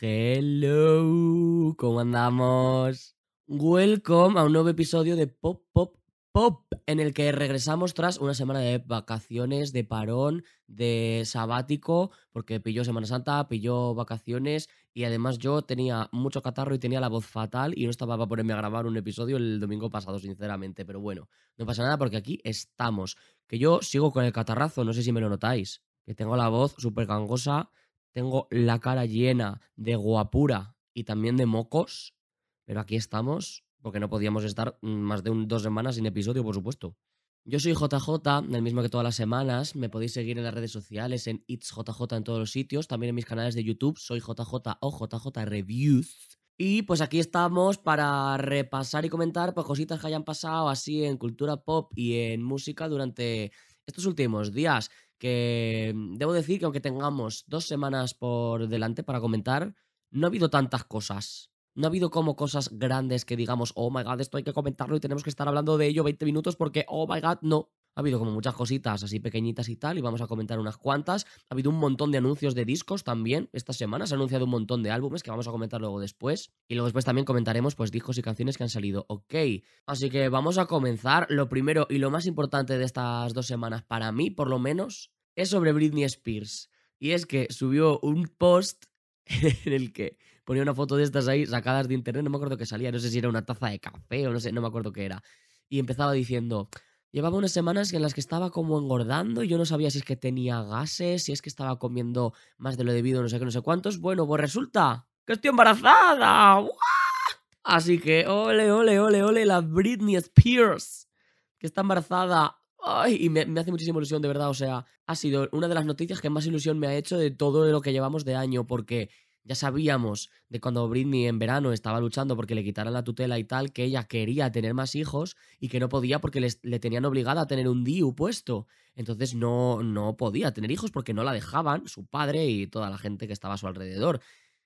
Hello, ¿cómo andamos? Welcome a un nuevo episodio de Pop Pop Pop, en el que regresamos tras una semana de vacaciones, de parón, de sabático, porque pilló Semana Santa, pilló vacaciones y además yo tenía mucho catarro y tenía la voz fatal y no estaba para ponerme a grabar un episodio el domingo pasado, sinceramente, pero bueno, no pasa nada porque aquí estamos, que yo sigo con el catarrazo, no sé si me lo notáis, que tengo la voz súper gangosa, tengo la cara llena de guapura y también de mocos, pero aquí estamos porque no podíamos estar más de un, dos semanas sin episodio, por supuesto. Yo soy JJ, el mismo que todas las semanas. Me podéis seguir en las redes sociales, en It'sJJ en todos los sitios. También en mis canales de YouTube, soy JJ o JJ Reviews. Y pues aquí estamos para repasar y comentar pues, cositas que hayan pasado así en cultura pop y en música durante estos últimos días. Que mm, debo decir que aunque tengamos dos semanas por delante para comentar, no ha habido tantas cosas. No ha habido como cosas grandes que digamos, oh my god, esto hay que comentarlo y tenemos que estar hablando de ello 20 minutos porque, oh my god, no. Ha habido como muchas cositas así pequeñitas y tal, y vamos a comentar unas cuantas. Ha habido un montón de anuncios de discos también. Esta semana se ha anunciado un montón de álbumes que vamos a comentar luego después. Y luego después también comentaremos pues discos y canciones que han salido. Ok, así que vamos a comenzar. Lo primero y lo más importante de estas dos semanas, para mí por lo menos, es sobre Britney Spears. Y es que subió un post en el que ponía una foto de estas ahí sacadas de internet, no me acuerdo qué salía, no sé si era una taza de café o no sé, no me acuerdo qué era. Y empezaba diciendo, llevaba unas semanas en las que estaba como engordando y yo no sabía si es que tenía gases, si es que estaba comiendo más de lo debido, no sé qué, no sé cuántos. Bueno, pues resulta que estoy embarazada. Así que, ole, ole, ole, ole, la Britney Spears, que está embarazada. Ay, y me, hace muchísima ilusión, de verdad. O sea, ha sido una de las noticias que más ilusión me ha hecho de todo lo que llevamos de año, porque ya sabíamos de cuando Britney en verano estaba luchando porque le quitaran la tutela y tal, que ella quería tener más hijos y que no podía porque le tenían obligada a tener un DIU puesto. Entonces no, no podía tener hijos porque no la dejaban su padre y toda la gente que estaba a su alrededor.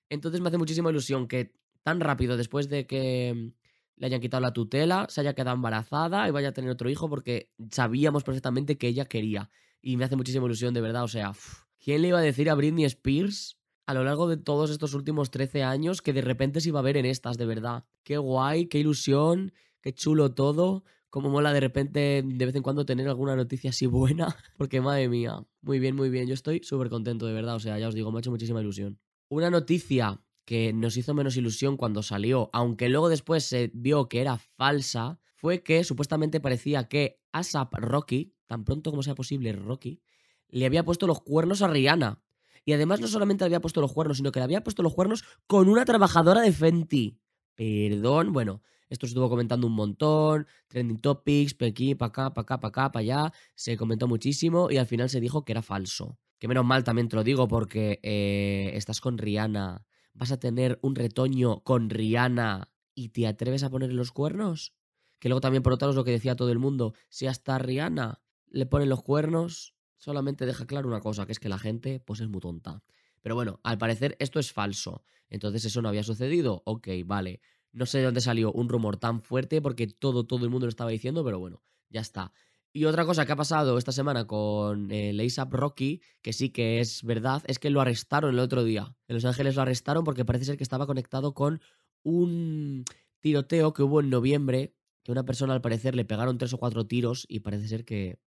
Entonces me hace muchísima ilusión que tan rápido después de que le hayan quitado la tutela, se haya quedado embarazada y vaya a tener otro hijo porque sabíamos perfectamente que ella quería. Y me hace muchísima ilusión, de verdad. O sea, ¿quién le iba a decir a Britney Spears a lo largo de todos estos últimos 13 años que de repente se iba a ver en estas, de verdad. Qué guay, qué ilusión, qué chulo todo. Cómo mola de repente de vez en cuando tener alguna noticia así buena. Porque madre mía, muy bien, muy bien. Yo estoy súper contento, de verdad. O sea, ya os digo, me ha hecho muchísima ilusión. Una noticia que nos hizo menos ilusión cuando salió, aunque luego después se vio que era falsa, fue que supuestamente parecía que ASAP Rocky, tan pronto como sea posible Rocky, le había puesto los cuernos a Rihanna. Y además no solamente le había puesto los cuernos, sino que le había puesto los cuernos con una trabajadora de Fenty. Perdón, bueno, esto se estuvo comentando un montón, trending topics, pa' aquí, pa' acá, pa' acá, pa' acá, pa' allá, se comentó muchísimo y al final se dijo que era falso. Que menos mal también te lo digo porque eh, estás con Rihanna, vas a tener un retoño con Rihanna y te atreves a ponerle los cuernos. Que luego también por otro lado es lo que decía todo el mundo, si hasta Rihanna le ponen los cuernos, solamente deja claro una cosa, que es que la gente pues es muy tonta. Pero bueno, al parecer esto es falso. Entonces eso no había sucedido. Ok, vale. No sé de dónde salió un rumor tan fuerte porque todo, todo el mundo lo estaba diciendo, pero bueno, ya está. Y otra cosa que ha pasado esta semana con el ASAP Rocky, que sí que es verdad, es que lo arrestaron el otro día. En Los Ángeles lo arrestaron porque parece ser que estaba conectado con un tiroteo que hubo en noviembre, que una persona al parecer le pegaron tres o cuatro tiros y parece ser que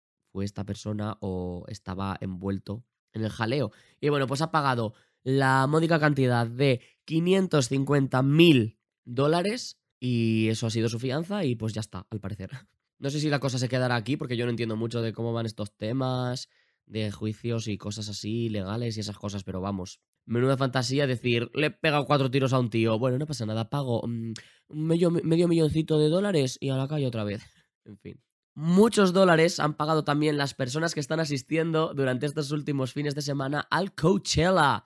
esta persona o estaba envuelto en el jaleo. Y bueno, pues ha pagado la módica cantidad de 550 mil dólares y eso ha sido su fianza y pues ya está, al parecer. No sé si la cosa se quedará aquí porque yo no entiendo mucho de cómo van estos temas de juicios y cosas así legales y esas cosas, pero vamos, menuda fantasía decir, le he pegado cuatro tiros a un tío, bueno, no pasa nada, pago mm, medio, medio milloncito de dólares y a la calle otra vez. En fin. Muchos dólares han pagado también las personas que están asistiendo durante estos últimos fines de semana al Coachella,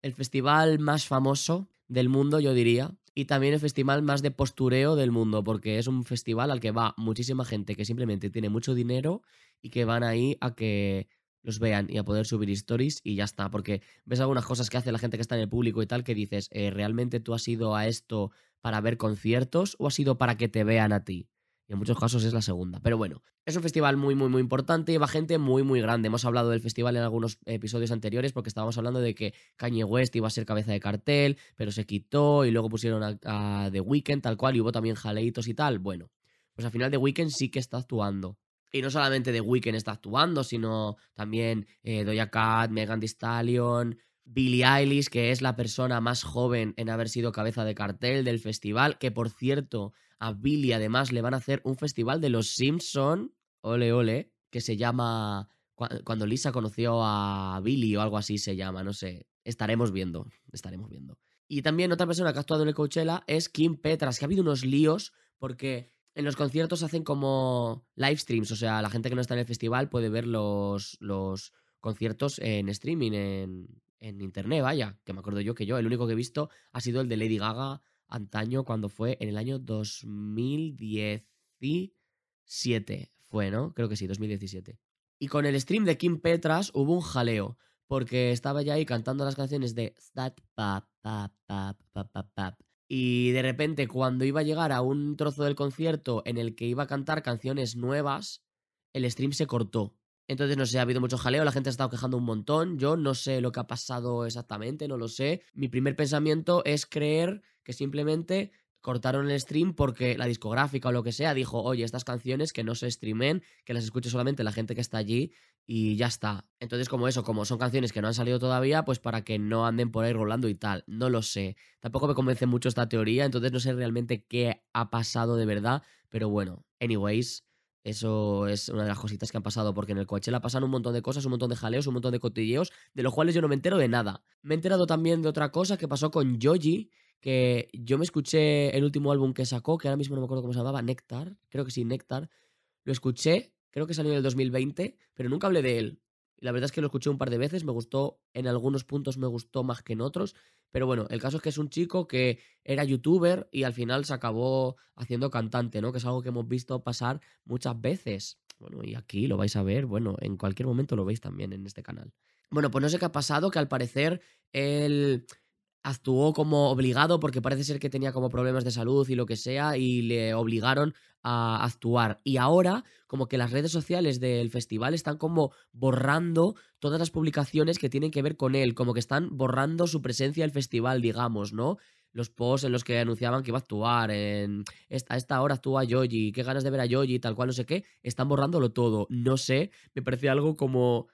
el festival más famoso del mundo, yo diría, y también el festival más de postureo del mundo, porque es un festival al que va muchísima gente que simplemente tiene mucho dinero y que van ahí a que los vean y a poder subir stories y ya está, porque ves algunas cosas que hace la gente que está en el público y tal que dices, eh, ¿realmente tú has ido a esto para ver conciertos o has ido para que te vean a ti? Y en muchos casos es la segunda. Pero bueno, es un festival muy, muy, muy importante y va gente muy, muy grande. Hemos hablado del festival en algunos episodios anteriores porque estábamos hablando de que Kanye West iba a ser cabeza de cartel, pero se quitó y luego pusieron a, The Weeknd tal cual y hubo también jaleitos y tal. Bueno, pues al final The Weeknd sí que está actuando. Y no solamente The Weeknd está actuando, sino también eh, Doja Cat, Megan Thee Stallion, Billie Eilish, que es la persona más joven en haber sido cabeza de cartel del festival, que por cierto, a Billie además le van a hacer un festival de los Simpson, ole ole, que se llama cuando Lisa conoció a Billy o algo así se llama, no sé, estaremos viendo, estaremos viendo. Y también otra persona que ha actuado en el Coachella es Kim Petras, que ha habido unos líos porque en los conciertos hacen como live streams, o sea, la gente que no está en el festival puede ver los, los conciertos en streaming, en, en internet, vaya, que me acuerdo yo que yo, el único que he visto ha sido el de Lady Gaga antaño cuando fue en el año 2017, fue, ¿no? Creo que sí, 2017. Y con el stream de Kim Petras hubo un jaleo, porque estaba ya ahí cantando las canciones de y de repente cuando iba a llegar a un trozo del concierto en el que iba a cantar canciones nuevas, el stream se cortó. Entonces, no sé, ha habido mucho jaleo, la gente ha estado quejando un montón. Yo no sé lo que ha pasado exactamente, no lo sé. Mi primer pensamiento es creer que simplemente cortaron el stream porque la discográfica o lo que sea dijo, oye, estas canciones que no se streamen, que las escuche solamente la gente que está allí y ya está. Entonces, como eso, como son canciones que no han salido todavía, pues para que no anden por ahí rolando y tal. No lo sé. Tampoco me convence mucho esta teoría, entonces no sé realmente qué ha pasado de verdad, pero bueno, anyways. Eso es una de las cositas que han pasado, porque en el Coachella pasan un montón de cosas, un montón de jaleos, un montón de cotilleos, de los cuales yo no me entero de nada. Me he enterado también de otra cosa que pasó con Joji, que yo me escuché el último álbum que sacó, que ahora mismo no me acuerdo cómo se llamaba, Nectar, creo que sí, Nectar. Lo escuché, creo que salió en el 2020, pero nunca hablé de él. La verdad es que lo escuché un par de veces, me gustó, en algunos puntos me gustó más que en otros, pero bueno, el caso es que es un chico que era youtuber y al final se acabó haciendo cantante, ¿no? Que es algo que hemos visto pasar muchas veces. Bueno, y aquí lo vais a ver, bueno, en cualquier momento lo veis también en este canal. Bueno, pues no sé qué ha pasado, que al parecer él actuó como obligado porque parece ser que tenía como problemas de salud y lo que sea y le obligaron a actuar. Y ahora como que las redes sociales del festival están como borrando todas las publicaciones que tienen que ver con él, como que están borrando su presencia el festival, digamos, ¿no? Los posts en los que anunciaban que iba a actuar, en esta, a esta hora actúa Yoji, qué ganas de ver a Yoji, tal cual, no sé qué, están borrándolo todo. No sé, me parece algo como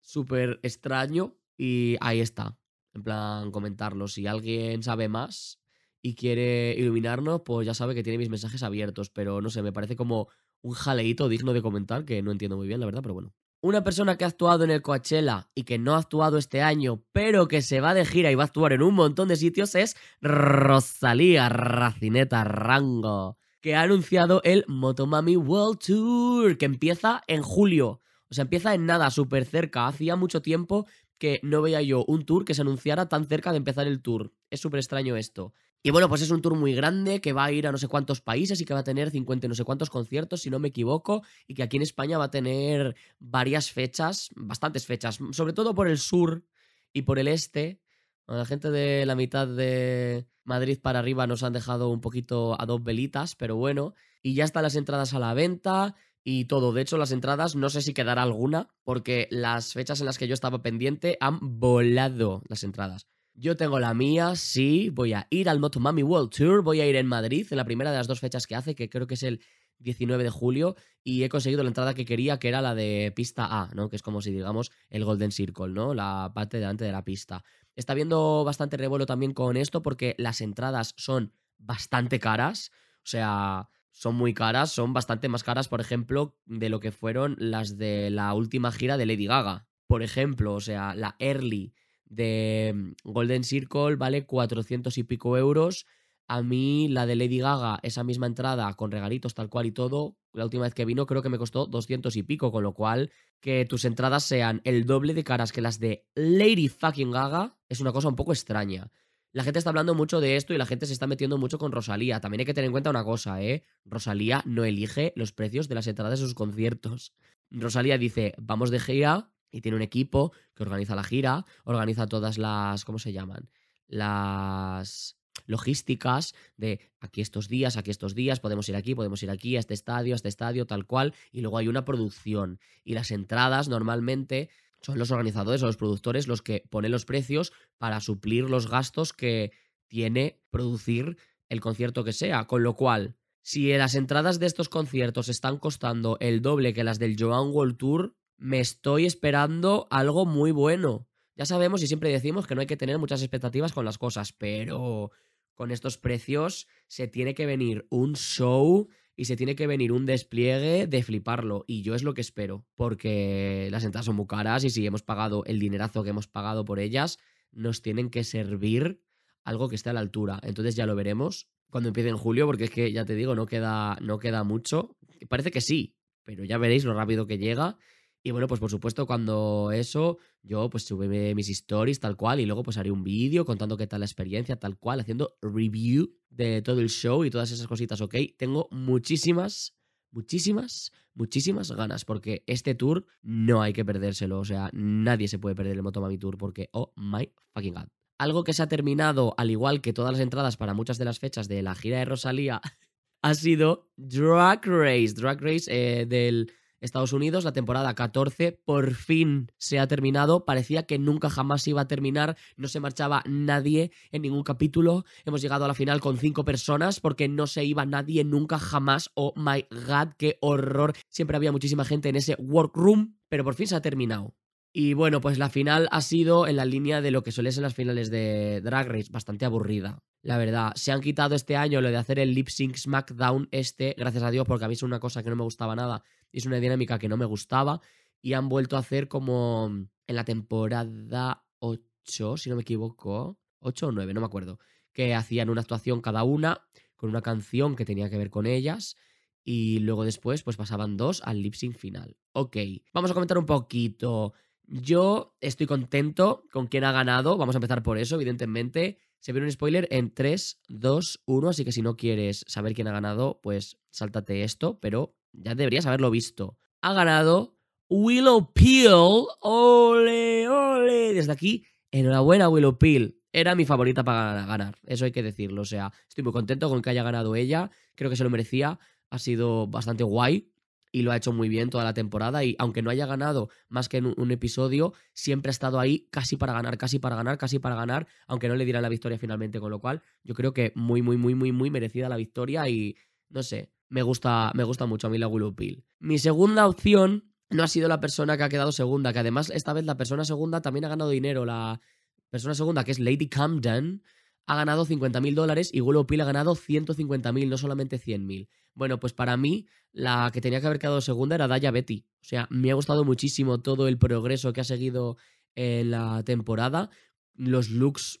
súper extraño y ahí está en plan comentarlo. Si alguien sabe más y quiere iluminarnos, pues ya sabe que tiene mis mensajes abiertos, pero no sé, me parece como un jaleito digno de comentar que no entiendo muy bien, la verdad, pero bueno. Una persona que ha actuado en el Coachella y que no ha actuado este año, pero que se va de gira y va a actuar en un montón de sitios es Rosalía Racineta Rango, que ha anunciado el Motomami World Tour, que empieza en julio. O sea, empieza en nada, súper cerca. Hacía mucho tiempo que no veía yo un tour que se anunciara tan cerca de empezar el tour. Es súper extraño esto. Y bueno, pues es un tour muy grande que va a ir a no sé cuántos países y que va a tener 50 y no sé cuántos conciertos, si no me equivoco, y que aquí en España va a tener varias fechas, bastantes fechas, sobre todo por el sur y por el este. La gente de la mitad de Madrid para arriba nos han dejado un poquito a dos velitas, pero bueno. Y ya están las entradas a la venta y todo. De hecho, las entradas no sé si quedará alguna, porque las fechas en las que yo estaba pendiente han volado las entradas. Yo tengo la mía, sí, voy a ir al Motomami World Tour, voy a ir en Madrid, en la primera de las dos fechas que hace, que creo que es el 19 de julio, y he conseguido la entrada que quería, que era la de pista A, ¿no? Que es como si digamos el Golden Circle, ¿no? La parte delante de la pista. Está habiendo bastante revuelo también con esto porque las entradas son bastante caras, o sea, son muy caras, son bastante más caras, por ejemplo, de lo que fueron las de la última gira de Lady Gaga. Por ejemplo, o sea, la Early de mm, Golden Circle vale 400 y pico euros. A mí la de Lady Gaga, esa misma entrada con regalitos tal cual y todo, la última vez que vino creo que me costó 200 y pico, con lo cual que tus entradas sean el doble de caras que las de Lady fucking Gaga es una cosa un poco extraña. La gente está hablando mucho de esto y la gente se está metiendo mucho con Rosalía. También hay que tener en cuenta una cosa, ¿eh? Rosalía no elige los precios de las entradas de sus conciertos. Rosalía dice, vamos de gira y tiene un equipo que organiza la gira, organiza todas las, ¿cómo se llaman? Las logísticas de aquí estos días, aquí estos días, podemos ir aquí, podemos ir aquí, a este estadio, a este estadio, tal cual, y luego hay una producción. Y las entradas normalmente son los organizadores o los productores los que ponen los precios para suplir los gastos que tiene producir el concierto que sea. Con lo cual, si las entradas de estos conciertos están costando el doble que las del Joan World Tour, me estoy esperando algo muy bueno. Ya sabemos y siempre decimos que no hay que tener muchas expectativas con las cosas, pero con estos precios se tiene que venir un show y se tiene que venir un despliegue de fliparlo. Y yo es lo que espero, porque las entradas son muy caras y si hemos pagado el dinerazo que hemos pagado por ellas, nos tienen que servir algo que esté a la altura. Entonces ya lo veremos cuando empiece en julio, porque es que ya te digo, no queda, no queda mucho. Parece que sí, pero ya veréis lo rápido que llega. Y bueno, pues por supuesto, cuando eso, yo pues subiré mis stories tal cual y luego pues haré un vídeo contando qué tal la experiencia, tal cual, haciendo review de todo el show y todas esas cositas, ¿ok? Tengo muchísimas, muchísimas, muchísimas ganas porque este tour no hay que perdérselo, o sea, nadie se puede perder el Motomami Tour porque, oh my fucking god. Algo que se ha terminado, al igual que todas las entradas para muchas de las fechas de la gira de Rosalía, ha sido Drag Race, Drag Race eh, del Estados Unidos, la temporada 14 por fin se ha terminado. Parecía que nunca jamás iba a terminar. No se marchaba nadie en ningún capítulo. Hemos llegado a la final con cinco personas porque no se iba nadie nunca jamás. Oh my god, qué horror. Siempre había muchísima gente en ese workroom, pero por fin se ha terminado. Y bueno, pues la final ha sido en la línea de lo que suelen ser las finales de Drag Race, bastante aburrida. La verdad, se han quitado este año lo de hacer el lip sync SmackDown este, gracias a Dios, porque a mí es una cosa que no me gustaba nada, es una dinámica que no me gustaba, y han vuelto a hacer como en la temporada 8, si no me equivoco, 8 o 9, no me acuerdo, que hacían una actuación cada una con una canción que tenía que ver con ellas, y luego después pues pasaban dos al lip sync final. Ok, vamos a comentar un poquito yo estoy contento con quien ha ganado. Vamos a empezar por eso, evidentemente. Se viene un spoiler en 3, 2, 1, así que si no quieres saber quién ha ganado, pues sáltate esto, pero ya deberías haberlo visto. Ha ganado Willow Peel. ¡Ole, ole! Desde aquí, enhorabuena Willow Peel. Era mi favorita para ganar, eso hay que decirlo. O sea, estoy muy contento con que haya ganado ella. Creo que se lo merecía. Ha sido bastante guay y lo ha hecho muy bien toda la temporada y aunque no haya ganado más que en un, episodio, siempre ha estado ahí casi para ganar, casi para ganar, casi para ganar, aunque no le dieran la victoria finalmente, con lo cual yo creo que muy, muy, muy, muy, muy merecida la victoria y no sé, me gusta, me gusta mucho a mí la Willow Peel. Mi segunda opción no ha sido la persona que ha quedado segunda, que además esta vez la persona segunda también ha ganado dinero, la persona segunda que es Lady Camden ha ganado 50.000 dólares y Willow Peel ha ganado 150.000, no solamente 100.000. Bueno, pues para mí la que tenía que haber quedado segunda era Daya Betty. O sea, me ha gustado muchísimo todo el progreso que ha seguido en la temporada. Los looks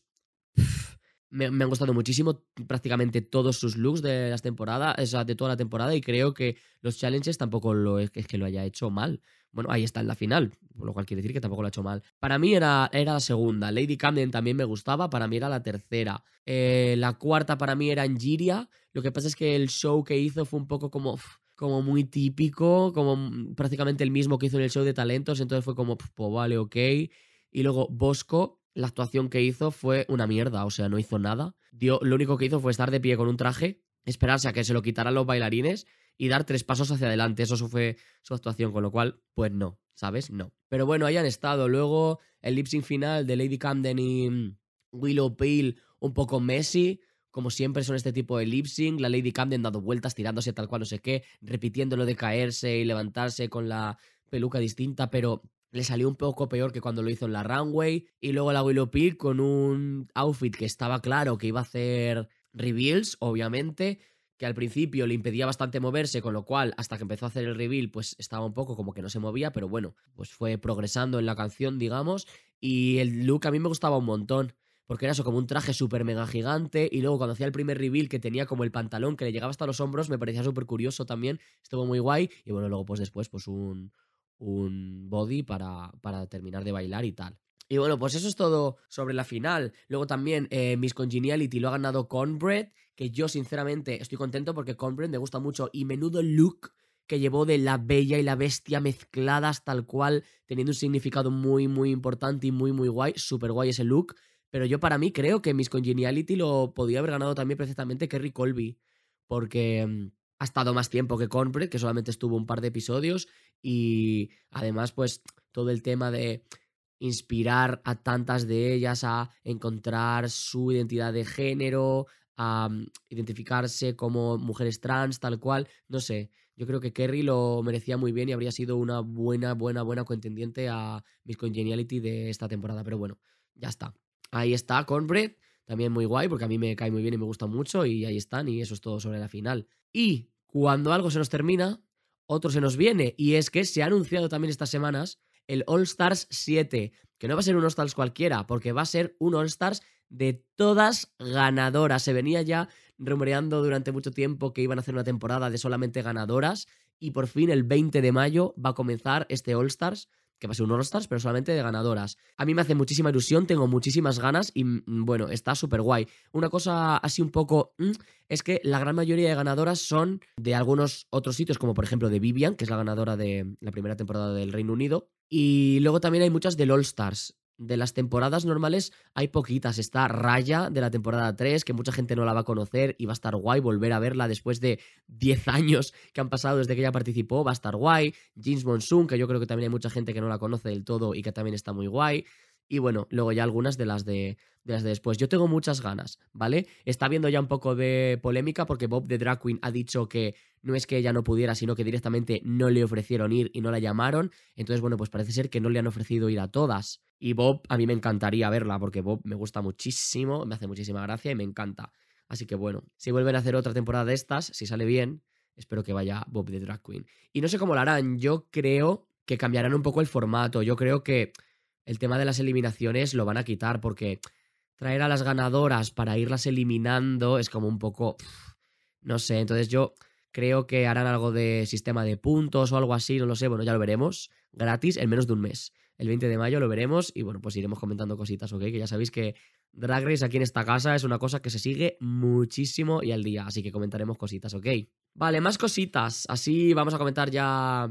me, han gustado muchísimo prácticamente todos sus looks de las temporadas, o sea, de toda la temporada y creo que los challenges tampoco es que lo haya hecho mal. Bueno, ahí está en la final, lo cual quiere decir que tampoco lo ha hecho mal. Para mí era, era la segunda. Lady Camden también me gustaba, para mí era la tercera. Eh, la cuarta para mí era Angiria. Lo que pasa es que el show que hizo fue un poco como como muy típico, como prácticamente el mismo que hizo en el show de talentos, entonces fue como, pues vale, ok. Y luego Bosco, la actuación que hizo fue una mierda, o sea, no hizo nada. Dio, lo único que hizo fue estar de pie con un traje, esperarse a que se lo quitaran los bailarines y dar tres pasos hacia adelante. Eso fue su actuación, con lo cual, pues no, ¿sabes? No. Pero bueno, ahí han estado. Luego el lip sync final de Lady Camden y mm, Willow Peel, un poco Messi. Como siempre son este tipo de lip sync, la Lady Camden dando vueltas, tirándose tal cual no sé qué, repitiendo lo de caerse y levantarse con la peluca distinta, pero le salió un poco peor que cuando lo hizo en la runway. Y luego la Willow Peel con un outfit que estaba claro que iba a hacer reveals, obviamente, que al principio le impedía bastante moverse, con lo cual hasta que empezó a hacer el reveal pues estaba un poco como que no se movía, pero bueno, pues fue progresando en la canción, digamos, y el look a mí me gustaba un montón. Porque era eso, como un traje súper mega gigante. Y luego cuando hacía el primer reveal que tenía como el pantalón que le llegaba hasta los hombros, me parecía súper curioso también. Estuvo muy guay. Y bueno, luego pues después, pues un, un body para, para terminar de bailar y tal. Y bueno, pues eso es todo sobre la final. Luego también eh, Miss Congeniality lo ha ganado Cornbread, yo sinceramente estoy contento porque Cornbread me gusta mucho y menudo look que llevó de la bella y la bestia mezcladas tal cual, teniendo un significado muy, muy importante y muy, muy guay. Súper guay ese look. Pero yo para mí creo que Miss Congeniality lo podía haber ganado también perfectamente Kerry Colby, porque mm, ha estado más tiempo que Cornbread, que solamente estuvo un par de episodios, y además pues todo el tema de inspirar a tantas de ellas a encontrar su identidad de género, a mm, identificarse como mujeres trans, tal cual, no sé. Yo creo que Kerry lo merecía muy bien y habría sido una buena, buena, buena contendiente a Miss Congeniality de esta temporada. Pero bueno, ya está. Ahí está Cornbread, también muy guay porque a mí me cae muy bien y me gusta mucho y ahí están y eso es todo sobre la final. Y cuando algo se nos termina, otro se nos viene y es que se ha anunciado también estas semanas el All Stars 7, que no va a ser un All Stars cualquiera, porque va a ser un All Stars de todas ganadoras. Se venía ya rumoreando durante mucho tiempo que iban a hacer una temporada de solamente ganadoras y por fin el 20 de mayo va a comenzar este All Stars que va a ser un All Stars, pero solamente de ganadoras. A mí me hace muchísima ilusión, tengo muchísimas ganas y mm, bueno, está súper guay. Una cosa así un poco mm, es que la gran mayoría de ganadoras son de algunos otros sitios, como por ejemplo de Vivian, que es la ganadora de la primera temporada del Reino Unido. Y luego también hay muchas del All Stars de las temporadas normales hay poquitas. Está Raya de la temporada 3, que mucha gente no la va a conocer y va a estar guay volver a verla después de 10 años que han pasado desde que ella participó. Va a estar guay. James Monsoon, que yo creo que también hay mucha gente que no la conoce del todo y que también está muy guay. Y bueno, luego ya algunas de las de, las de después. Yo tengo muchas ganas, ¿vale? Está habiendo ya un poco de polémica porque Bob de Drag Queen ha dicho que no es que ella no pudiera, sino que directamente no le ofrecieron ir y no la llamaron. Entonces, bueno, pues parece ser que no le han ofrecido ir a todas. Y Bob, a mí me encantaría verla porque Bob me gusta muchísimo, me hace muchísima gracia y me encanta. Así que bueno, si vuelven a hacer otra temporada de estas, si sale bien, espero que vaya Bob de Drag Queen. Y no sé cómo lo harán, yo creo que cambiarán un poco el formato. Yo creo que el tema de las eliminaciones lo van a quitar porque traer a las ganadoras para irlas eliminando es como un poco... no sé, entonces yo creo que harán algo de sistema de puntos o algo así, no lo sé, bueno, ya lo veremos, gratis en menos de un mes. El 20 de mayo lo veremos y bueno, pues iremos comentando cositas, ¿ok? Que ya sabéis que Drag Race aquí en esta casa es una cosa que se sigue muchísimo y al día, así que comentaremos cositas, ¿ok? Vale, más cositas, así vamos a comentar ya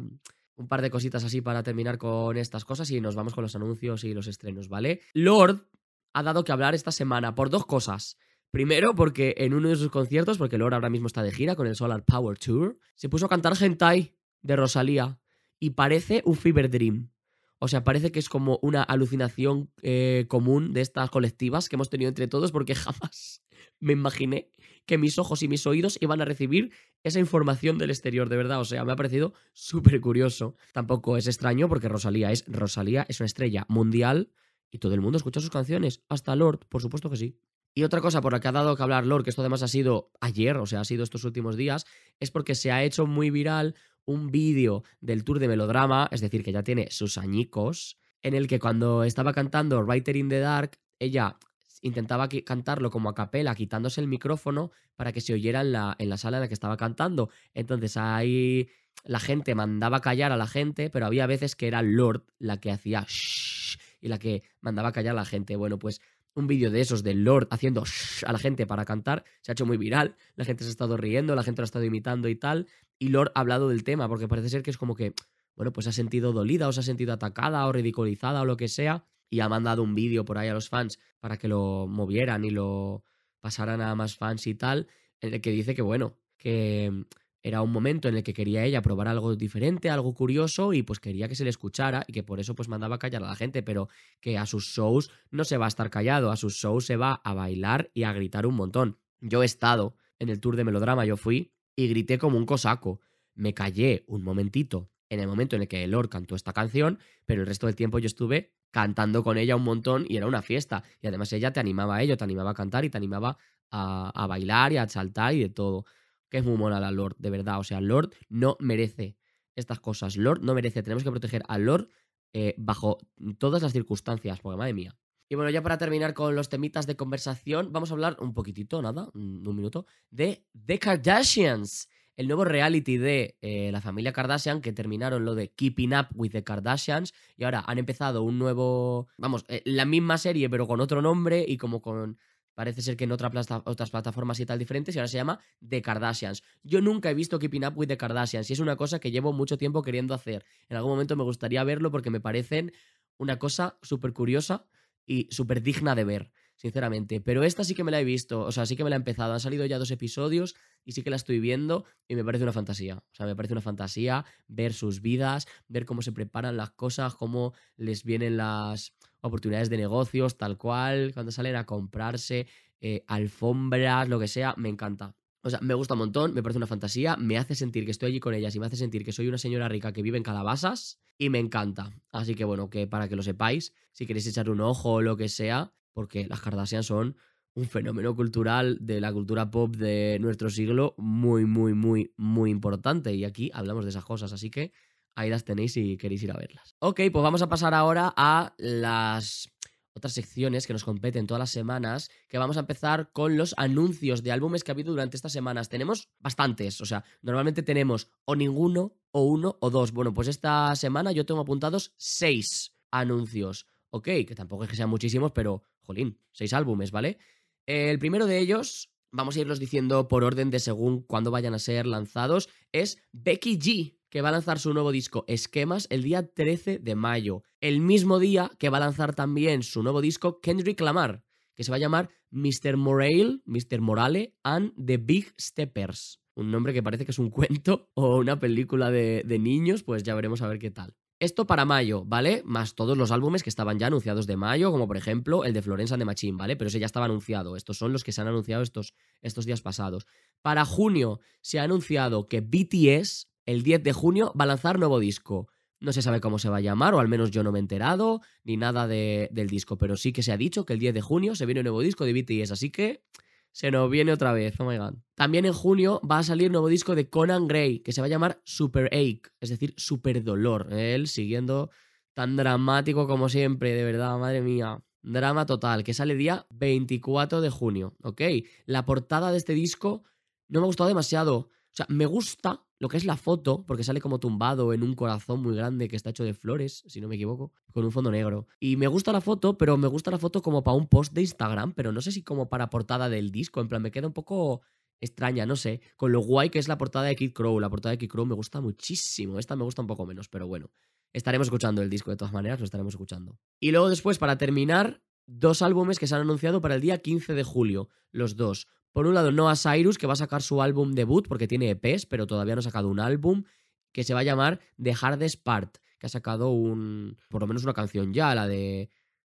un par de cositas así para terminar con estas cosas y nos vamos con los anuncios y los estrenos, ¿vale? Lord ha dado que hablar esta semana por dos cosas. Primero, porque en uno de sus conciertos, porque Lord ahora mismo está de gira con el Solar Power Tour, se puso a cantar Hentai de Rosalía y parece un Fever Dream. O sea, parece que es como una alucinación eh, común de estas colectivas que hemos tenido entre todos, porque jamás me imaginé que mis ojos y mis oídos iban a recibir esa información del exterior, de verdad. O sea, me ha parecido súper curioso. Tampoco es extraño porque Rosalía es Rosalía, es una estrella mundial y todo el mundo escucha sus canciones. Hasta Lord, por supuesto que sí. Y otra cosa por la que ha dado que hablar Lord, que esto además ha sido ayer, o sea, ha sido estos últimos días, es porque se ha hecho muy viral un vídeo del tour de melodrama, es decir, que ya tiene sus añicos, en el que cuando estaba cantando Writer in the Dark, ella intentaba cantarlo como a capela, quitándose el micrófono para que se oyera en la, en la sala en la que estaba cantando. Entonces ahí la gente mandaba callar a la gente, pero había veces que era Lord la que hacía shh y la que mandaba callar a la gente. Bueno, pues un vídeo de esos de Lord haciendo shh a la gente para cantar se ha hecho muy viral. La gente se ha estado riendo, la gente lo ha estado imitando y tal. Y Lord ha hablado del tema, porque parece ser que es como que, bueno, pues ha sentido dolida o se ha sentido atacada o ridiculizada o lo que sea y ha mandado un vídeo por ahí a los fans para que lo movieran y lo pasaran a más fans y tal, en el que dice que bueno, que mm, era un momento en el que quería ella probar algo diferente, algo curioso y pues quería que se le escuchara y que por eso pues mandaba a callar a la gente, pero que a sus shows no se va a estar callado, a sus shows se va a bailar y a gritar un montón. Yo he estado en el tour de melodrama, yo fui y grité como un cosaco. Me callé un momentito en el momento en el que Lord cantó esta canción, pero el resto del tiempo yo estuve cantando con ella un montón y era una fiesta. Y además ella te animaba a ello, te animaba a cantar y te animaba a, bailar y a saltar y de todo. Que es muy mona la Lord, de verdad. O sea, Lord no merece estas cosas. Lord no merece. Tenemos que proteger a Lord eh, bajo todas las circunstancias, porque madre mía. Y bueno, ya para terminar con los temitas de conversación, vamos a hablar un poquitito, nada, un minuto, de The Kardashians el nuevo reality de eh, la familia Kardashian, que terminaron lo de Keeping Up with the Kardashians, y ahora han empezado un nuevo, vamos, eh, la misma serie, pero con otro nombre y como con, parece ser que en otra otras plataformas y tal diferentes, y ahora se llama The Kardashians. Yo nunca he visto Keeping Up with the Kardashians, y es una cosa que llevo mucho tiempo queriendo hacer. En algún momento me gustaría verlo porque me parecen una cosa súper curiosa y súper digna de ver. Sinceramente. Pero esta sí que me la he visto, o sea, sí que me la he empezado. Han salido ya dos episodios y sí que la estoy viendo y me parece una fantasía. O sea, me parece una fantasía ver sus vidas, ver cómo se preparan las cosas, cómo les vienen las oportunidades de negocios, tal cual, cuando salen a comprarse eh, alfombras, lo que sea, me encanta. O sea, me gusta un montón, me parece una fantasía, me hace sentir que estoy allí con ellas y me hace sentir que soy una señora rica que vive en calabazas y me encanta. Así que bueno, que para que lo sepáis, si queréis echarle un ojo o lo que sea, porque las Kardashian son un fenómeno cultural de la cultura pop de nuestro siglo muy, muy, muy, muy importante. Y aquí hablamos de esas cosas, así que ahí las tenéis si queréis ir a verlas. Ok, pues vamos a pasar ahora a las otras secciones que nos competen todas las semanas, que vamos a empezar con los anuncios de álbumes que ha habido durante estas semanas. Tenemos bastantes, o sea, normalmente tenemos o ninguno, o uno, o dos. Bueno, pues esta semana yo tengo apuntados seis anuncios. Ok, que tampoco es que sean muchísimos, pero, jolín, seis álbumes, ¿vale? El primero de ellos, vamos a irlos diciendo por orden de según cuándo vayan a ser lanzados, es Becky G, que va a lanzar su nuevo disco Esquemas el día 13 de mayo. El mismo día que va a lanzar también su nuevo disco Kendrick Lamar, que se va a llamar Mr. Morale, Mr. Morale and the Big Steppers. Un nombre que parece que es un cuento o una película de, de niños, pues ya veremos a ver qué tal. Esto para mayo, ¿vale? Más todos los álbumes que estaban ya anunciados de mayo, como por ejemplo el de Florence and the Machine, ¿vale? Pero ese ya estaba anunciado. Estos son los que se han anunciado estos, estos días pasados. Para junio se ha anunciado que BTS el 10 de junio va a lanzar nuevo disco. No se sabe cómo se va a llamar, o al menos yo no me he enterado, ni nada del disco, pero sí que se ha dicho que el 10 de junio se viene un nuevo disco de BTS, así que se nos viene otra vez, oh my god. También en junio va a salir un nuevo disco de Conan Gray, que se va a llamar Super Ache, es decir, Super Dolor. Él siguiendo tan dramático como siempre, de verdad, madre mía. Drama total, que sale día 24 de junio, ¿ok? La portada de este disco no me ha gustado demasiado. O sea, me gusta, lo que es la foto, porque sale como tumbado en un corazón muy grande que está hecho de flores, si no me equivoco, con un fondo negro. Y me gusta la foto, pero me gusta la foto como para un post de Instagram, pero no sé si como para portada del disco, en plan me queda un poco extraña, no sé, con lo guay que es la portada de Kid Crow. La portada de Kid Crow me gusta muchísimo, esta me gusta un poco menos, pero bueno. Estaremos escuchando el disco de todas maneras, lo estaremos escuchando. Y luego después, para terminar, dos álbumes que se han anunciado para el día 15 de julio, los dos. Por un lado, Noah Cyrus, que va a sacar su álbum debut, porque tiene EPs, pero todavía no ha sacado un álbum, que se va a llamar The Hardest Part, que ha sacado un. por lo menos una canción ya, la de.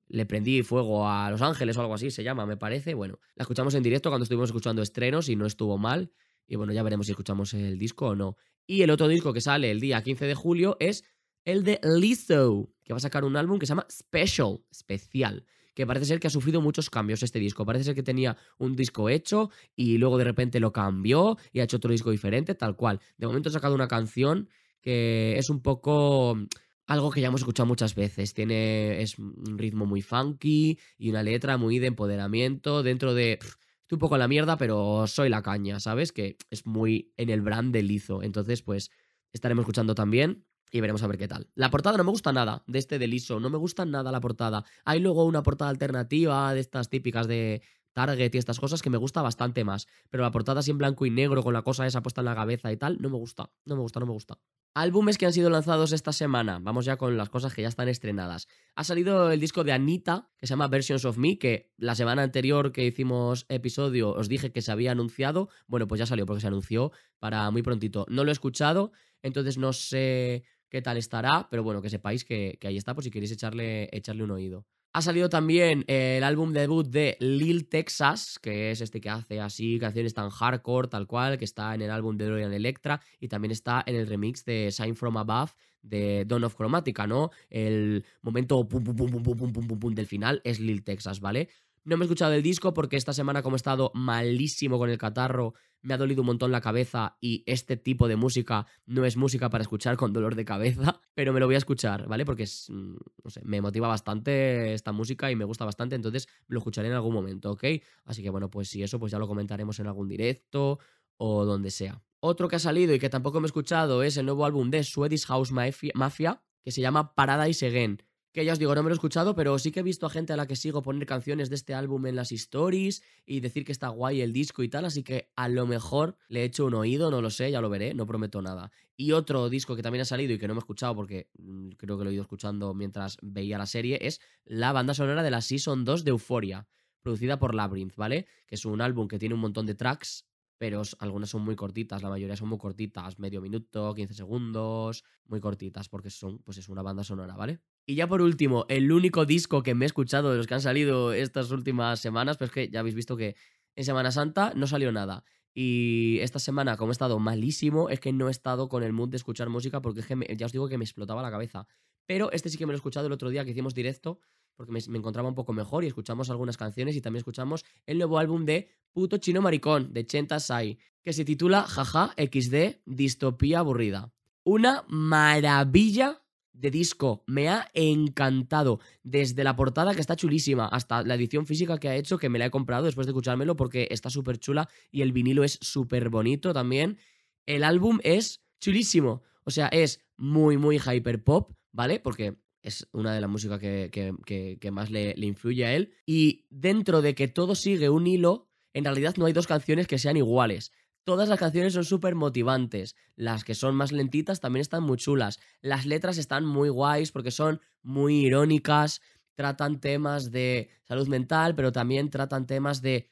Le prendí fuego a Los Ángeles o algo así se llama, me parece. Bueno, la escuchamos en directo cuando estuvimos escuchando estrenos y no estuvo mal. Y bueno, ya veremos si escuchamos el disco o no. Y el otro disco que sale el día 15 de julio es el de Lizzo, que va a sacar un álbum que se llama Special, especial que parece ser que ha sufrido muchos cambios este disco. Parece ser que tenía un disco hecho y luego de repente lo cambió y ha hecho otro disco diferente, tal cual. De momento ha sacado una canción que es un poco algo que ya hemos escuchado muchas veces. Tiene es un ritmo muy funky y una letra muy de empoderamiento dentro de estoy un poco en la mierda, pero soy la caña, ¿sabes? Que es muy en el brand de Lizo. Entonces, pues estaremos escuchando también y veremos a ver qué tal. La portada no me gusta nada de este de liso, no me gusta nada la portada. Hay luego una portada alternativa de estas típicas de Target y estas cosas que me gusta bastante más. Pero la portada así en blanco y negro con la cosa esa puesta en la cabeza y tal, no me gusta, no me gusta, no me gusta. Álbumes que han sido lanzados esta semana. Vamos ya con las cosas que ya están estrenadas. Ha salido el disco de Anita, que se llama Versions of Me, que la semana anterior que hicimos episodio os dije que se había anunciado. Bueno, pues ya salió porque se anunció para muy prontito. No lo he escuchado, entonces no sé qué tal estará, pero bueno, que sepáis que, ahí está por si queréis echarle, echarle un oído. Ha salido también el álbum debut de Lil Texas, que es este que hace así canciones tan hardcore, tal cual, que está en el álbum de Dorian Electra y también está en el remix de Sign From Above de Dawn of Chromatica, ¿no? El momento pum pum pum pum pum pum pum pum del final es Lil Texas, ¿vale? No me he escuchado el disco porque esta semana, como he estado malísimo con el catarro, me ha dolido un montón la cabeza y este tipo de música no es música para escuchar con dolor de cabeza, pero me lo voy a escuchar, ¿vale? Porque es, mm, no sé, me motiva bastante esta música y me gusta bastante, entonces lo escucharé en algún momento, ¿ok? Así que bueno, pues si eso, pues ya lo comentaremos en algún directo o donde sea. Otro que ha salido y que tampoco me he escuchado es el nuevo álbum de Swedish House Mafia, que se llama Paradise Again que ya os digo, no me lo he escuchado, pero sí que he visto a gente a la que sigo poner canciones de este álbum en las stories y decir que está guay el disco y tal, así que a lo mejor le he hecho un oído, no lo sé, ya lo veré, no prometo nada. Y otro disco que también ha salido y que no me he escuchado porque mm, creo que lo he ido escuchando mientras veía la serie es la banda sonora de la Season 2 de Euphoria. producida por Labyrinth, ¿vale? Que es un álbum que tiene un montón de tracks, pero algunas son muy cortitas, la mayoría son muy cortitas, medio minuto, 15 segundos, muy cortitas, porque son, pues es una banda sonora, ¿vale? Y ya por último, el único disco que me he escuchado de los que han salido estas últimas semanas, pues es que ya habéis visto que en Semana Santa no salió nada. Y esta semana, como he estado malísimo, es que no he estado con el mood de escuchar música porque es que ya os digo que me explotaba la cabeza. Pero este sí que me lo he escuchado el otro día que hicimos directo porque me, encontraba un poco mejor y escuchamos algunas canciones y también escuchamos el nuevo álbum de Puto Chino Maricón de Chenta Sai, que se titula Jaja XD Distopía Aburrida. Una maravilla de disco. Me ha encantado. Desde la portada, que está chulísima, hasta la edición física que ha hecho, que me la he comprado después de escuchármelo porque está súper chula y el vinilo es súper bonito también. El álbum es chulísimo. O sea, es muy, muy hyper pop, ¿vale? Porque es una de las músicas que, más le, le influye a él. Y dentro de que todo sigue un hilo, en realidad no hay dos canciones que sean iguales. Todas las canciones son súper motivantes. Las que son más lentitas también están muy chulas. Las letras están muy guays porque son muy irónicas. Tratan temas de salud mental, pero también tratan temas de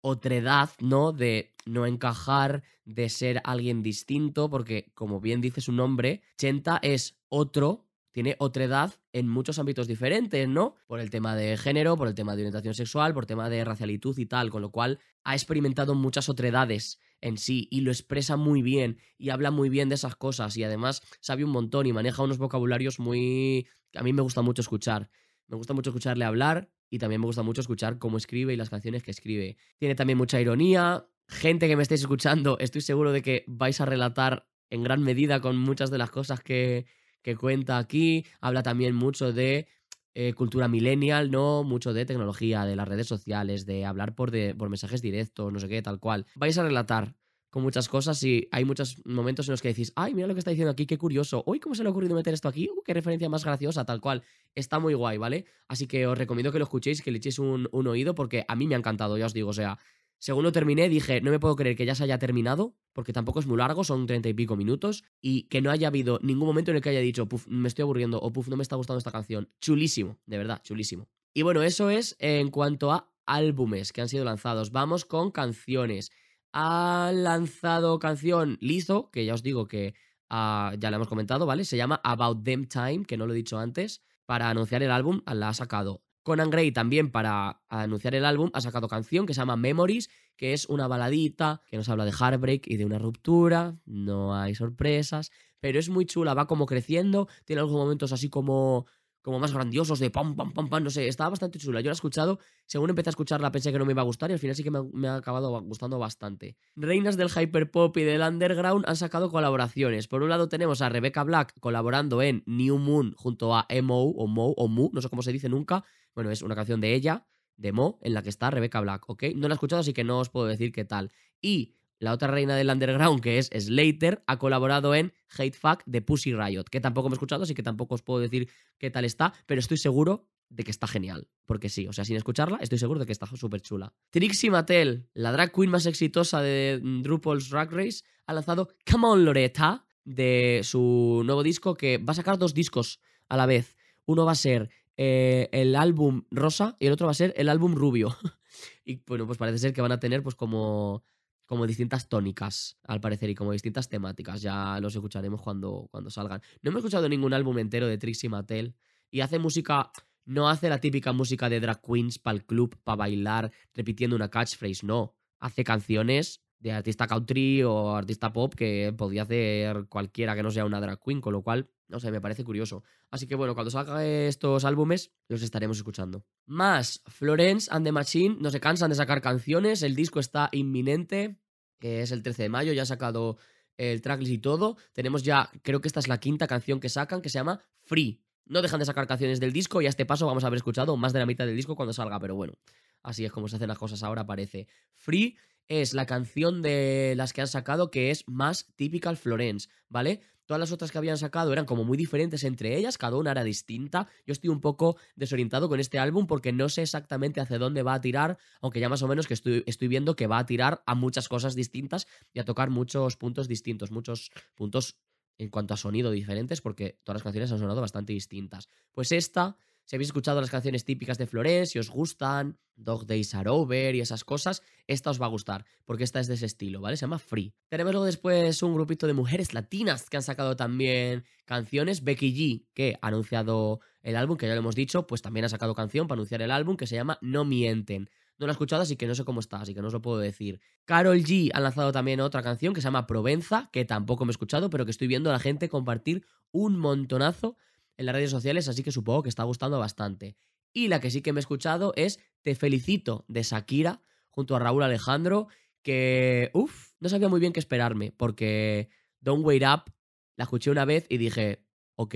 otredad, ¿no? De no encajar, de ser alguien distinto, porque como bien dice su nombre, Chenta es otro tiene otra edad en muchos ámbitos diferentes, ¿no? Por el tema de género, por el tema de orientación sexual, por el tema de racialitud y tal, con lo cual ha experimentado muchas otredades en sí y lo expresa muy bien y habla muy bien de esas cosas y además sabe un montón y maneja unos vocabularios muy... que a mí me gusta mucho escuchar. Me gusta mucho escucharle hablar y también me gusta mucho escuchar cómo escribe y las canciones que escribe. Tiene también mucha ironía. Gente que me estéis escuchando, estoy seguro de que vais a relatar en gran medida con muchas de las cosas que, que cuenta aquí. Habla también mucho de eh, cultura millennial, ¿no? Mucho de tecnología, de las redes sociales, de hablar por, de, por mensajes directos, no sé qué, tal cual. Vais a relatar con muchas cosas y hay muchos momentos en los que decís, ay, mira lo que está diciendo aquí, qué curioso, uy, ¿cómo se le ha ocurrido meter esto aquí? Uh, qué referencia más graciosa, tal cual. Está muy guay, ¿vale? Así que os recomiendo que lo escuchéis, que le echéis un, un oído porque a mí me ha encantado, ya os digo, o sea, según lo terminé, dije, no me puedo creer que ya se haya terminado, porque tampoco es muy largo, son treinta y pico minutos, y que no haya habido ningún momento en el que haya dicho, puf, me estoy aburriendo, o puf, no me está gustando esta canción. Chulísimo, de verdad, chulísimo. Y bueno, eso es en cuanto a álbumes que han sido lanzados. Vamos con canciones. Ha lanzado canción Lizo, que ya os digo que ah, ya la hemos comentado, ¿vale? Se llama About Them Time, que no lo he dicho antes. Para anunciar el álbum, la ha sacado Conan Gray también para anunciar el álbum ha sacado canción que se llama Memories, que es una baladita que nos habla de heartbreak y de una ruptura, no hay sorpresas, pero es muy chula, va como creciendo, tiene algunos momentos así como como más grandiosos de pam, pam, pam, pam, no sé, estaba bastante chula. Yo la he escuchado, según empecé a escucharla pensé que no me iba a gustar y al final sí que me ha, acabado gustando bastante. Reinas del hyperpop y del underground han sacado colaboraciones. Por un lado tenemos a Rebecca Black colaborando en New Moon junto a Mo o Mo o Mu, no sé cómo se dice nunca. Bueno, es una canción de ella, de Mo, en la que está Rebecca Black, ¿ok? No la he escuchado, así que no os puedo decir qué tal. Y la otra reina del underground, que es Slater, ha colaborado en Hate Fuck de Pussy Riot, que tampoco me he escuchado, así que tampoco os puedo decir qué tal está, pero estoy seguro de que está genial. Porque sí, o sea, sin escucharla, estoy seguro de que está súper chula. Trixie Mattel, la drag queen más exitosa de RuPaul's Drag Race, ha lanzado Come On Loretta de su nuevo disco, que va a sacar dos discos a la vez. Uno va a ser eh, el álbum rosa y el otro va a ser el álbum rubio. y bueno, pues parece ser que van a tener pues como como distintas tónicas, al parecer, y como distintas temáticas. Ya los escucharemos cuando, cuando salgan. No hemos escuchado ningún álbum entero de Trixie Mattel. Y hace música. No hace la típica música de drag queens para el club, para bailar, repitiendo una catchphrase. No. Hace canciones de artista country o artista pop que podría hacer cualquiera que no sea una drag queen, con lo cual, no sé, me parece curioso. Así que bueno, cuando salgan estos álbumes, los estaremos escuchando. Más, Florence and the Machine no se cansan de sacar canciones, el disco está inminente, que es el 13 de mayo, ya ha sacado el tracklist y todo. Tenemos ya, creo que esta es la quinta canción que sacan, que se llama Free. No dejan de sacar canciones del disco y a este paso vamos a haber escuchado más de la mitad del disco cuando salga, pero bueno, así es como se hacen las cosas ahora, parece. Free es la canción de las que han sacado que es más typical Florence, ¿vale? Todas las otras que habían sacado eran como muy diferentes entre ellas, cada una era distinta. Yo estoy un poco desorientado con este álbum porque no sé exactamente hacia dónde va a tirar, aunque ya más o menos que estoy, estoy viendo que va a tirar a muchas cosas distintas y a tocar muchos puntos distintos, muchos puntos en cuanto a sonido diferentes, porque todas las canciones han sonado bastante distintas. Pues esta Si habéis escuchado las canciones típicas de Flores, si os gustan, Dog Days Are Over y esas cosas, esta os va a gustar, porque esta es de ese estilo, ¿vale? Se llama Free. Tenemos luego después un grupito de mujeres latinas que han sacado también canciones. Becky G, que ha anunciado el álbum, que ya lo hemos dicho, pues también ha sacado canción para anunciar el álbum que se llama No Mienten. No lo he escuchado, así que no sé cómo está, así que no os lo puedo decir. Carol G ha lanzado también otra canción que se llama Provenza, que tampoco me he escuchado, pero que estoy viendo a la gente compartir un montonazo en las redes sociales, así que supongo que está gustando bastante. Y la que sí que me he escuchado es Te felicito de Shakira junto a Raúl Alejandro, que, uff, no sabía muy bien qué esperarme, porque Don't Wait Up la escuché una vez y dije, ok,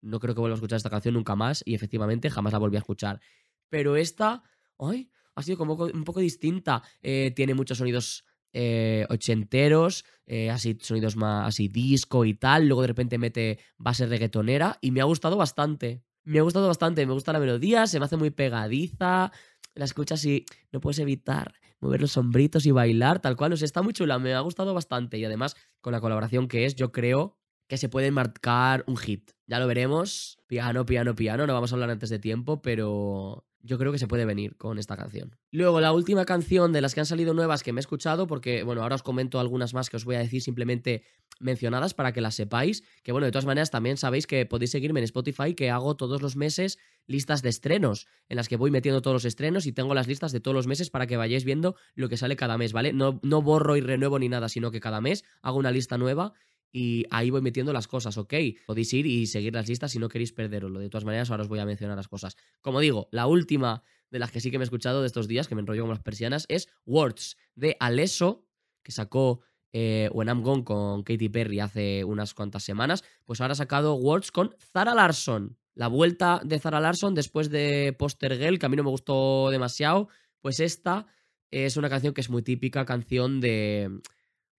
no creo que vuelva a escuchar esta canción nunca más, y efectivamente jamás la volví a escuchar. Pero esta, ay, ha sido como un poco distinta. Eh, tiene muchos sonidos eh, ochenteros, eh, así sonidos más así disco y tal. Luego de repente mete base reggaetonera y me ha gustado bastante. Me ha gustado bastante, me gusta la melodía, se me hace muy pegadiza. La escuchas y no puedes evitar mover los sombritos y bailar, tal cual. O está muy chula, me ha gustado bastante. Y además, con la colaboración que es, yo creo que se puede marcar un hit. Ya lo veremos. Piano, piano, piano. No vamos a hablar antes de tiempo, pero yo creo que se puede venir con esta canción. Luego, la última canción de las que han salido nuevas que me he escuchado, porque, bueno, ahora os comento algunas más que os voy a decir simplemente mencionadas para que las sepáis. Que, bueno, de todas maneras, también sabéis que podéis seguirme en Spotify, que hago todos los meses listas de estrenos, en las que voy metiendo todos los estrenos y tengo las listas de todos los meses para que vayáis viendo lo que sale cada mes, ¿vale? No, no borro y renuevo ni nada, sino que cada mes hago una lista nueva y ahí voy metiendo las cosas, ¿ok? Podéis ir y seguir las listas si no queréis perderoslo. De todas maneras, ahora os voy a mencionar las cosas. Como digo, la última de las que sí que me he escuchado de estos días, que me enrollo como las persianas, es Words de Alesso, que sacó eh, When I'm Gone con Katy Perry hace unas cuantas semanas. Pues ahora ha sacado Words con Zara Larson. La vuelta de Zara Larson después de Poster Girl, que a mí no me gustó demasiado. Pues esta es una canción que es muy típica, canción de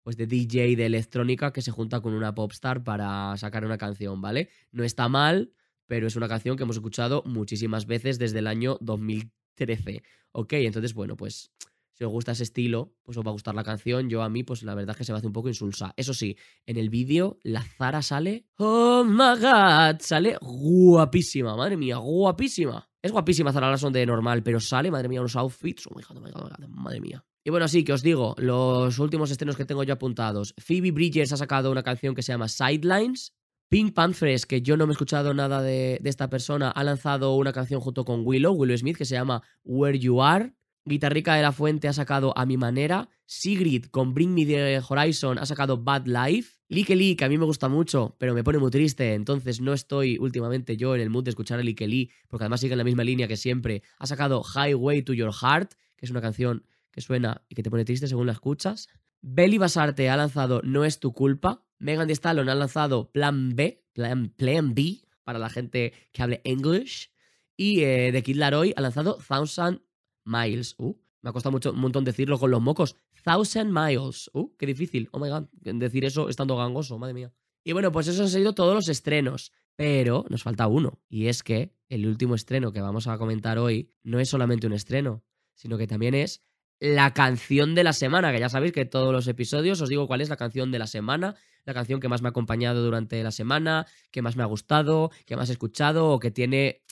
pues de DJ de electrónica que se junta con una popstar para sacar una canción, ¿vale? No está mal, pero es una canción que hemos escuchado muchísimas veces desde el año 2013. Ok, entonces, bueno, pues si os gusta ese estilo, pues os va a gustar la canción. Yo a mí, pues la verdad es que se me hace un poco insulsa. Eso sí, en el vídeo la Zara sale... ¡Oh, my God! Sale guapísima, madre mía, guapísima. Es guapísima Zara Larson de normal, pero sale, madre mía, unos outfits. Oh my God, oh my God, oh madre mía. Y bueno, sí, que os digo, los últimos estrenos que tengo yo apuntados. Phoebe Bridgers ha sacado una canción que se llama Sidelines. Pink Panthers, que yo no me he escuchado nada de, esta persona, ha lanzado una canción junto con Willow, Willow Smith, que se llama Where You Are. Guitarrica de la Fuente ha sacado A Mi Manera. Sigrid con Bring Me the Horizon ha sacado Bad Life. Lique Lee, que a mí me gusta mucho, pero me pone muy triste, entonces no estoy últimamente yo en el mood de escuchar a Lee, porque además sigue en la misma línea que siempre. Ha sacado Highway to Your Heart, que es una canción que suena y que te pone triste según la escuchas. Belly Basarte ha lanzado No es tu culpa. Megan Thee Stallion ha lanzado Plan B, Plan, Plan B, para la gente que hable English. Y eh, The Kid Laroi ha lanzado Thousand Miles. Uh, me ha costado mucho, un montón decirlo con los mocos. Thousand Miles. Uh, qué difícil. Oh my god. Decir eso estando gangoso, madre mía. Y bueno, pues esos han sido todos los estrenos. Pero nos falta uno. Y es que el último estreno que vamos a comentar hoy no es solamente un estreno, sino que también es la canción de la semana, que ya sabéis que todos los episodios os digo cuál es la canción de la semana, la canción que más me ha acompañado durante la semana, que más me ha gustado, que más he escuchado o que tiene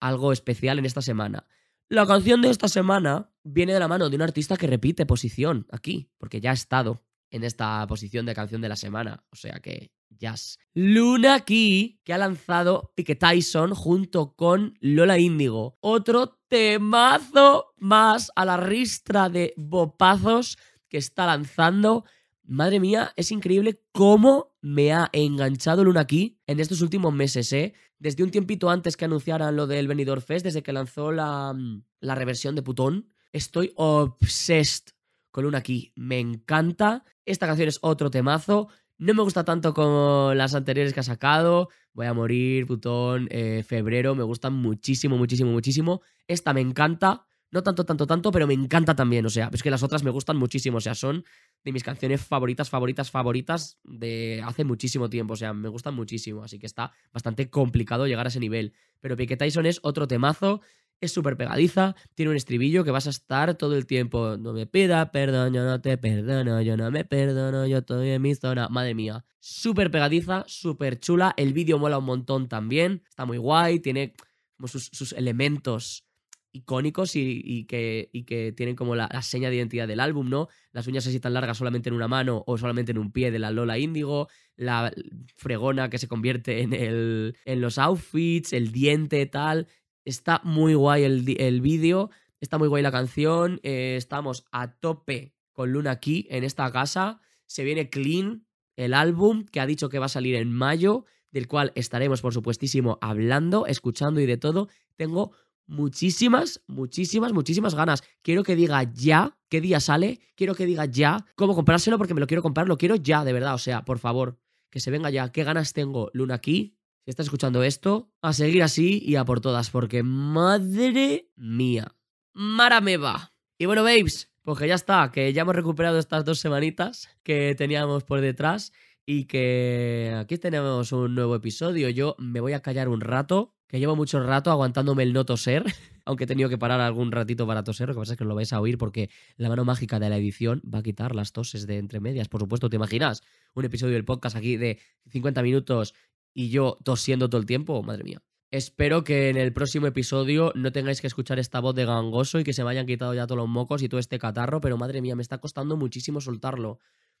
algo especial en esta semana. La canción de esta semana viene de la mano de un artista que repite posición aquí, porque ya ha estado en esta posición de canción de la semana, o sea que jazz. Luna Key, que ha lanzado Pique Tyson junto con Lola Índigo. Otro temazo más a la ristra de bopazos que está lanzando. Madre mía, es increíble cómo me ha enganchado Luna Key en estos últimos meses, ¿eh? Desde un tiempito antes que anunciaran lo del Benidorm Fest, desde que lanzó la, la reversión de Putón, estoy obsessed con Luna Key. Me encanta. Esta canción es otro temazo. No me gusta tanto como las anteriores que ha sacado. Voy a morir, putón, eh, febrero. Me gustan muchísimo, muchísimo, muchísimo. Esta me encanta. No tanto, tanto, tanto, pero me encanta también. O sea, es que las otras me gustan muchísimo. O sea, son de mis canciones favoritas, favoritas, favoritas de hace muchísimo tiempo. O sea, me gustan muchísimo. Así que está bastante complicado llegar a ese nivel. Pero Pique Tyson es otro temazo es súper pegadiza, tiene un estribillo que vas a estar todo el tiempo, no me pida perdón, yo no te perdono, yo no me perdono, yo estoy en mi zona, madre mía, súper pegadiza, súper chula, el vídeo mola un montón también, está muy guay, tiene como sus, elementos icónicos y, que, y que tienen como la, seña de identidad del álbum, ¿no? Las uñas así tan largas solamente en una mano o solamente en un pie de la Lola Índigo, la fregona que se convierte en, el, en los outfits, el diente, tal. Está muy guay el, el vídeo, está muy guay la canción, eh, estamos a tope con Luna aquí en esta casa, se viene clean el álbum que ha dicho que va a salir en mayo, del cual estaremos por supuestísimo hablando, escuchando y de todo. Tengo muchísimas, muchísimas, muchísimas ganas. Quiero que diga ya qué día sale, quiero que diga ya cómo comprárselo porque me lo quiero comprar, lo quiero ya, de verdad. O sea, por favor, que se venga ya. ¿Qué ganas tengo, Luna aquí? Si estás escuchando esto, a seguir así y a por todas, porque madre mía, Mara me va. Y bueno, babes, pues que ya está, que ya hemos recuperado estas dos semanitas que teníamos por detrás y que aquí tenemos un nuevo episodio. Yo me voy a callar un rato que llevo mucho rato aguantándome el no toser, aunque he tenido que parar algún ratito para toser, lo que pasa es que lo vais a oír porque la mano mágica de la edición va a quitar las toses de entre medias, por supuesto, ¿te imaginas? Un episodio del podcast aquí de 50 minutos y yo tosiendo todo el tiempo, madre mía. Espero que en el próximo episodio no tengáis que escuchar esta voz de gangoso y que se me hayan quitado ya todos los mocos y todo este catarro, pero madre mía, me está costando muchísimo soltarlo.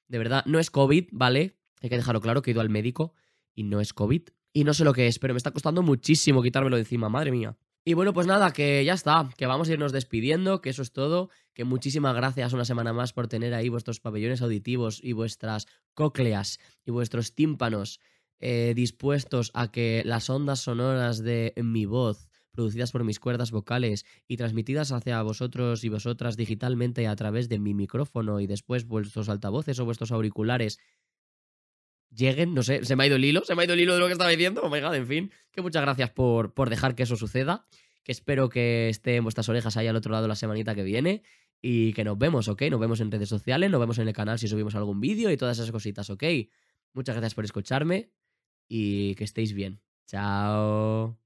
De verdad, no es COVID, ¿vale? Hay que dejarlo claro que he ido al médico y no es COVID y no sé lo que es, pero me está costando muchísimo quitármelo de encima, madre mía. Y bueno, pues nada, que ya está, que vamos a irnos despidiendo, que eso es todo, que muchísimas gracias una semana más por tener ahí vuestros pabellones auditivos y vuestras cócleas y vuestros tímpanos eh, dispuestos a que las ondas sonoras de mi voz, producidas por mis cuerdas vocales y transmitidas hacia vosotros y vosotras digitalmente a través de mi micrófono y después vuestros altavoces o vuestros auriculares, lleguen, no sé, se me ha ido el hilo, se me ha ido el hilo de lo que estaba diciendo, oh my god, en fin, que muchas gracias por, por dejar que eso suceda, que espero que esté en vuestras orejas ahí al otro lado la semanita que viene y que nos vemos, ¿ok? Nos vemos en redes sociales, nos vemos en el canal si subimos algún vídeo y todas esas cositas, ¿ok? Muchas gracias por escucharme y que estéis bien. Chao.